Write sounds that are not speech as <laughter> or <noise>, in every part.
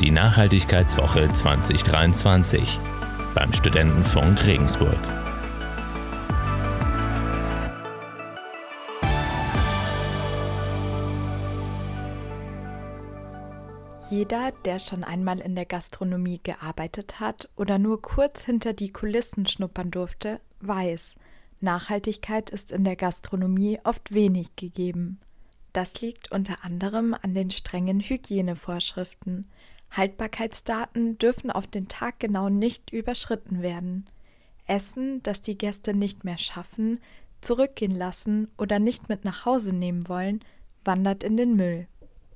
Die Nachhaltigkeitswoche 2023 beim Studentenfunk Regensburg. Jeder, der schon einmal in der Gastronomie gearbeitet hat oder nur kurz hinter die Kulissen schnuppern durfte, weiß, Nachhaltigkeit ist in der Gastronomie oft wenig gegeben. Das liegt unter anderem an den strengen Hygienevorschriften. Haltbarkeitsdaten dürfen auf den Tag genau nicht überschritten werden. Essen, das die Gäste nicht mehr schaffen, zurückgehen lassen oder nicht mit nach Hause nehmen wollen, wandert in den Müll.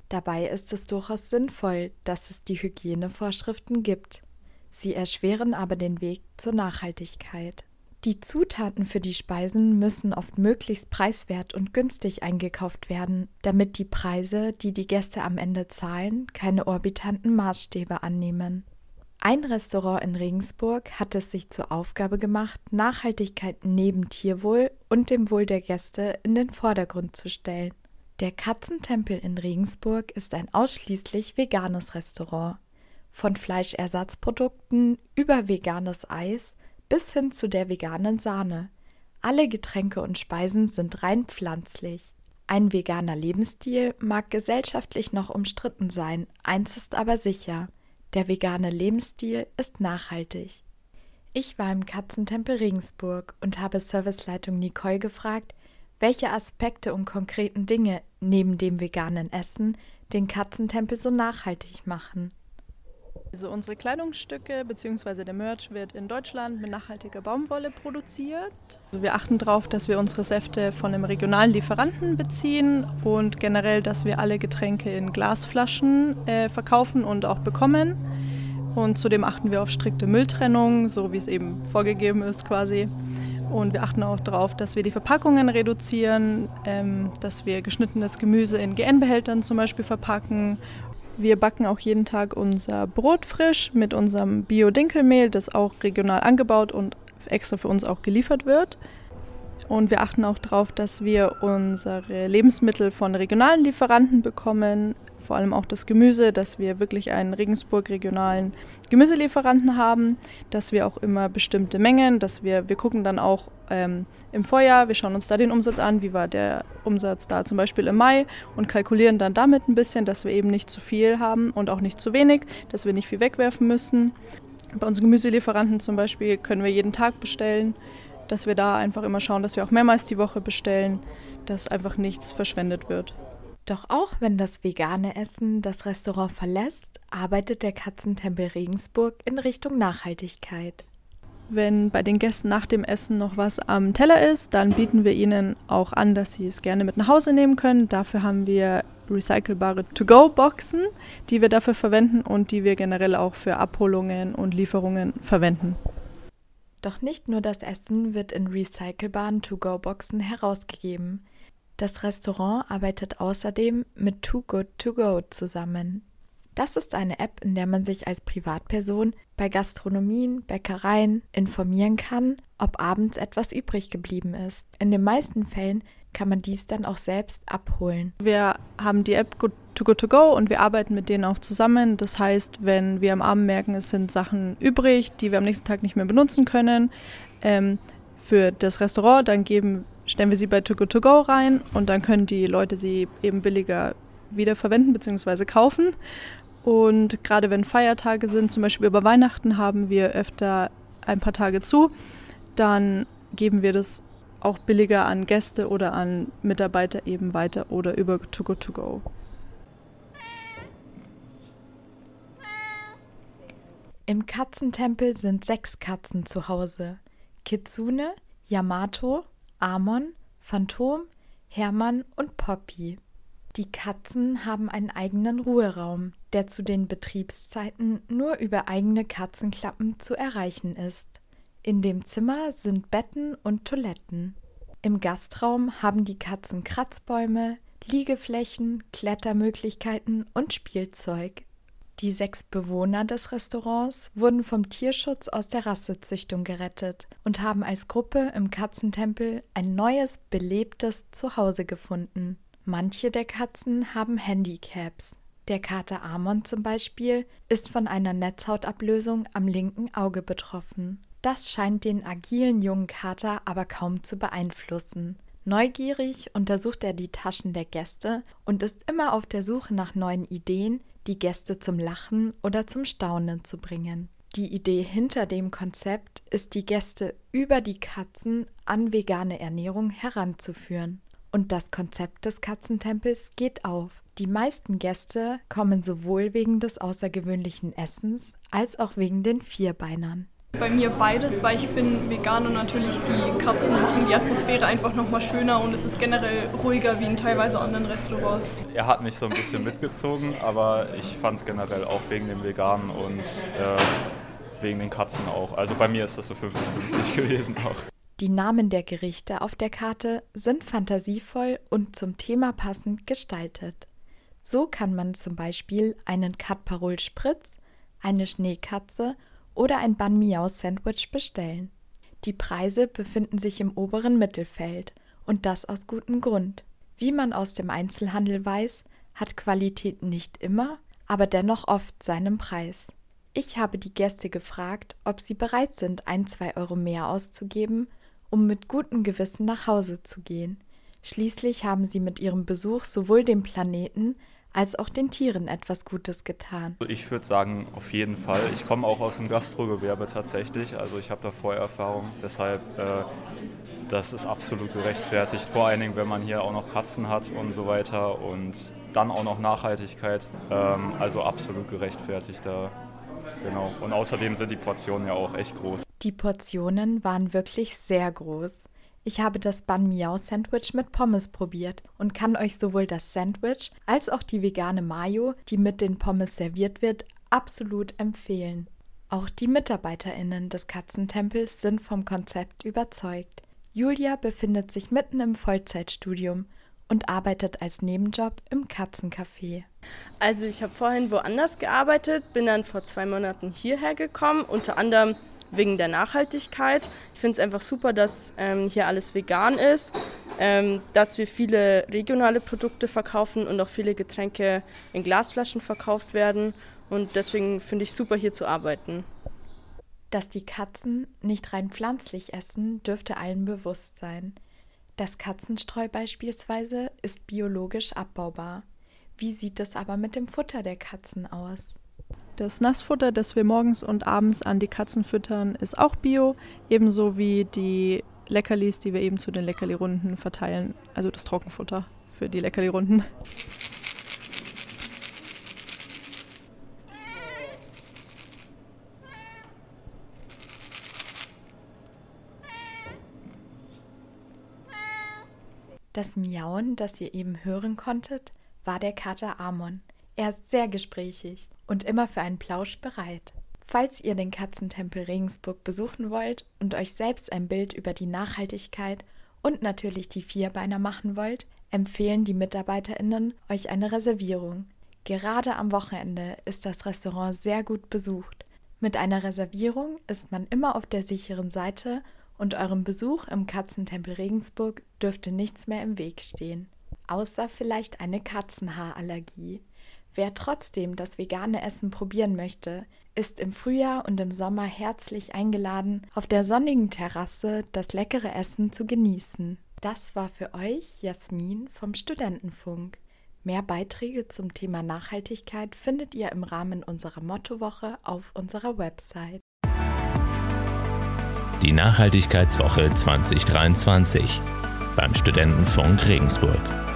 Dabei ist es durchaus sinnvoll, dass es die Hygienevorschriften gibt. Sie erschweren aber den Weg zur Nachhaltigkeit. Die Zutaten für die Speisen müssen oft möglichst preiswert und günstig eingekauft werden, damit die Preise, die die Gäste am Ende zahlen, keine orbitanten Maßstäbe annehmen. Ein Restaurant in Regensburg hat es sich zur Aufgabe gemacht, Nachhaltigkeit neben Tierwohl und dem Wohl der Gäste in den Vordergrund zu stellen. Der Katzentempel in Regensburg ist ein ausschließlich veganes Restaurant. Von Fleischersatzprodukten über veganes Eis bis hin zu der veganen Sahne. Alle Getränke und Speisen sind rein pflanzlich. Ein veganer Lebensstil mag gesellschaftlich noch umstritten sein, eins ist aber sicher, der vegane Lebensstil ist nachhaltig. Ich war im Katzentempel Regensburg und habe Serviceleitung Nicole gefragt, welche Aspekte und konkreten Dinge neben dem veganen Essen den Katzentempel so nachhaltig machen. Also unsere Kleidungsstücke bzw. der Merch wird in Deutschland mit nachhaltiger Baumwolle produziert. Also wir achten darauf, dass wir unsere Säfte von einem regionalen Lieferanten beziehen und generell, dass wir alle Getränke in Glasflaschen äh, verkaufen und auch bekommen. Und zudem achten wir auf strikte Mülltrennung, so wie es eben vorgegeben ist quasi. Und wir achten auch darauf, dass wir die Verpackungen reduzieren, ähm, dass wir geschnittenes Gemüse in GN-Behältern zum Beispiel verpacken wir backen auch jeden Tag unser Brot frisch mit unserem Bio-Dinkelmehl, das auch regional angebaut und extra für uns auch geliefert wird. Und wir achten auch darauf, dass wir unsere Lebensmittel von regionalen Lieferanten bekommen, vor allem auch das Gemüse, dass wir wirklich einen Regensburg-regionalen Gemüselieferanten haben, dass wir auch immer bestimmte Mengen, dass wir, wir gucken dann auch ähm, im Vorjahr, wir schauen uns da den Umsatz an, wie war der Umsatz da zum Beispiel im Mai und kalkulieren dann damit ein bisschen, dass wir eben nicht zu viel haben und auch nicht zu wenig, dass wir nicht viel wegwerfen müssen. Bei unseren Gemüselieferanten zum Beispiel können wir jeden Tag bestellen, dass wir da einfach immer schauen, dass wir auch mehrmals die Woche bestellen, dass einfach nichts verschwendet wird. Doch auch wenn das vegane Essen das Restaurant verlässt, arbeitet der Katzentempel Regensburg in Richtung Nachhaltigkeit. Wenn bei den Gästen nach dem Essen noch was am Teller ist, dann bieten wir ihnen auch an, dass sie es gerne mit nach Hause nehmen können. Dafür haben wir recycelbare To-Go-Boxen, die wir dafür verwenden und die wir generell auch für Abholungen und Lieferungen verwenden. Doch nicht nur das Essen wird in recycelbaren To-Go-Boxen herausgegeben. Das Restaurant arbeitet außerdem mit Too Good To Go zusammen. Das ist eine App, in der man sich als Privatperson bei Gastronomien, Bäckereien informieren kann, ob abends etwas übrig geblieben ist. In den meisten Fällen kann man dies dann auch selbst abholen. Wir haben die App Good To Go To Go und wir arbeiten mit denen auch zusammen. Das heißt, wenn wir am Abend merken, es sind Sachen übrig, die wir am nächsten Tag nicht mehr benutzen können, ähm, für das Restaurant, dann geben stellen wir sie bei Togo To Go rein und dann können die Leute sie eben billiger wiederverwenden bzw. kaufen. Und gerade wenn Feiertage sind, zum Beispiel über Weihnachten haben wir öfter ein paar Tage zu, dann geben wir das auch billiger an Gäste oder an Mitarbeiter eben weiter oder über Togo To Go. Im Katzentempel sind sechs Katzen zu Hause. Kitsune, Yamato, Amon, Phantom, Hermann und Poppy. Die Katzen haben einen eigenen Ruheraum, der zu den Betriebszeiten nur über eigene Katzenklappen zu erreichen ist. In dem Zimmer sind Betten und Toiletten. Im Gastraum haben die Katzen Kratzbäume, Liegeflächen, Klettermöglichkeiten und Spielzeug. Die sechs Bewohner des Restaurants wurden vom Tierschutz aus der Rassezüchtung gerettet und haben als Gruppe im Katzentempel ein neues, belebtes Zuhause gefunden. Manche der Katzen haben Handicaps. Der Kater Amon zum Beispiel ist von einer Netzhautablösung am linken Auge betroffen. Das scheint den agilen jungen Kater aber kaum zu beeinflussen. Neugierig untersucht er die Taschen der Gäste und ist immer auf der Suche nach neuen Ideen, die Gäste zum Lachen oder zum Staunen zu bringen. Die Idee hinter dem Konzept ist, die Gäste über die Katzen an vegane Ernährung heranzuführen. Und das Konzept des Katzentempels geht auf. Die meisten Gäste kommen sowohl wegen des außergewöhnlichen Essens als auch wegen den Vierbeinern. Bei mir beides, weil ich bin vegan und natürlich die Katzen machen die Atmosphäre einfach nochmal schöner und es ist generell ruhiger wie in teilweise anderen Restaurants. Er hat mich so ein bisschen mitgezogen, aber ich fand es generell auch wegen dem Veganen und äh, wegen den Katzen auch. Also bei mir ist das so 50-50 <laughs> gewesen auch. Die Namen der Gerichte auf der Karte sind fantasievoll und zum Thema passend gestaltet. So kann man zum Beispiel einen Kat Parol Spritz, eine Schneekatze oder ein Ban Miao Sandwich bestellen. Die Preise befinden sich im oberen Mittelfeld und das aus gutem Grund. Wie man aus dem Einzelhandel weiß, hat Qualität nicht immer, aber dennoch oft seinen Preis. Ich habe die Gäste gefragt, ob sie bereit sind, ein, zwei Euro mehr auszugeben, um mit gutem Gewissen nach Hause zu gehen. Schließlich haben sie mit ihrem Besuch sowohl dem Planeten als auch den Tieren etwas Gutes getan. Also ich würde sagen, auf jeden Fall. Ich komme auch aus dem Gastrogewerbe tatsächlich, also ich habe da Vorerfahrung. Deshalb, äh, das ist absolut gerechtfertigt. Vor allen Dingen, wenn man hier auch noch Katzen hat und so weiter und dann auch noch Nachhaltigkeit. Ähm, also absolut gerechtfertigt da. Genau. Und außerdem sind die Portionen ja auch echt groß. Die Portionen waren wirklich sehr groß. Ich habe das Ban Miao Sandwich mit Pommes probiert und kann euch sowohl das Sandwich als auch die vegane Mayo, die mit den Pommes serviert wird, absolut empfehlen. Auch die MitarbeiterInnen des Katzentempels sind vom Konzept überzeugt. Julia befindet sich mitten im Vollzeitstudium und arbeitet als Nebenjob im Katzencafé. Also ich habe vorhin woanders gearbeitet, bin dann vor zwei Monaten hierher gekommen, unter anderem wegen der Nachhaltigkeit. Ich finde es einfach super, dass ähm, hier alles vegan ist, ähm, dass wir viele regionale Produkte verkaufen und auch viele Getränke in Glasflaschen verkauft werden. Und deswegen finde ich super, hier zu arbeiten. Dass die Katzen nicht rein pflanzlich essen, dürfte allen bewusst sein. Das Katzenstreu beispielsweise ist biologisch abbaubar. Wie sieht es aber mit dem Futter der Katzen aus? Das Nassfutter, das wir morgens und abends an die Katzen füttern, ist auch bio, ebenso wie die Leckerlis, die wir eben zu den Leckerli-Runden verteilen, also das Trockenfutter für die Leckerli-Runden. Das Miauen, das ihr eben hören konntet, war der Kater Amon. Er ist sehr gesprächig und immer für einen Plausch bereit. Falls ihr den Katzentempel Regensburg besuchen wollt und euch selbst ein Bild über die Nachhaltigkeit und natürlich die Vierbeiner machen wollt, empfehlen die MitarbeiterInnen euch eine Reservierung. Gerade am Wochenende ist das Restaurant sehr gut besucht. Mit einer Reservierung ist man immer auf der sicheren Seite und eurem Besuch im Katzentempel Regensburg dürfte nichts mehr im Weg stehen. Außer vielleicht eine Katzenhaarallergie. Wer trotzdem das vegane Essen probieren möchte, ist im Frühjahr und im Sommer herzlich eingeladen, auf der sonnigen Terrasse das leckere Essen zu genießen. Das war für euch Jasmin vom Studentenfunk. Mehr Beiträge zum Thema Nachhaltigkeit findet ihr im Rahmen unserer Mottowoche auf unserer Website. Die Nachhaltigkeitswoche 2023 beim Studentenfunk Regensburg.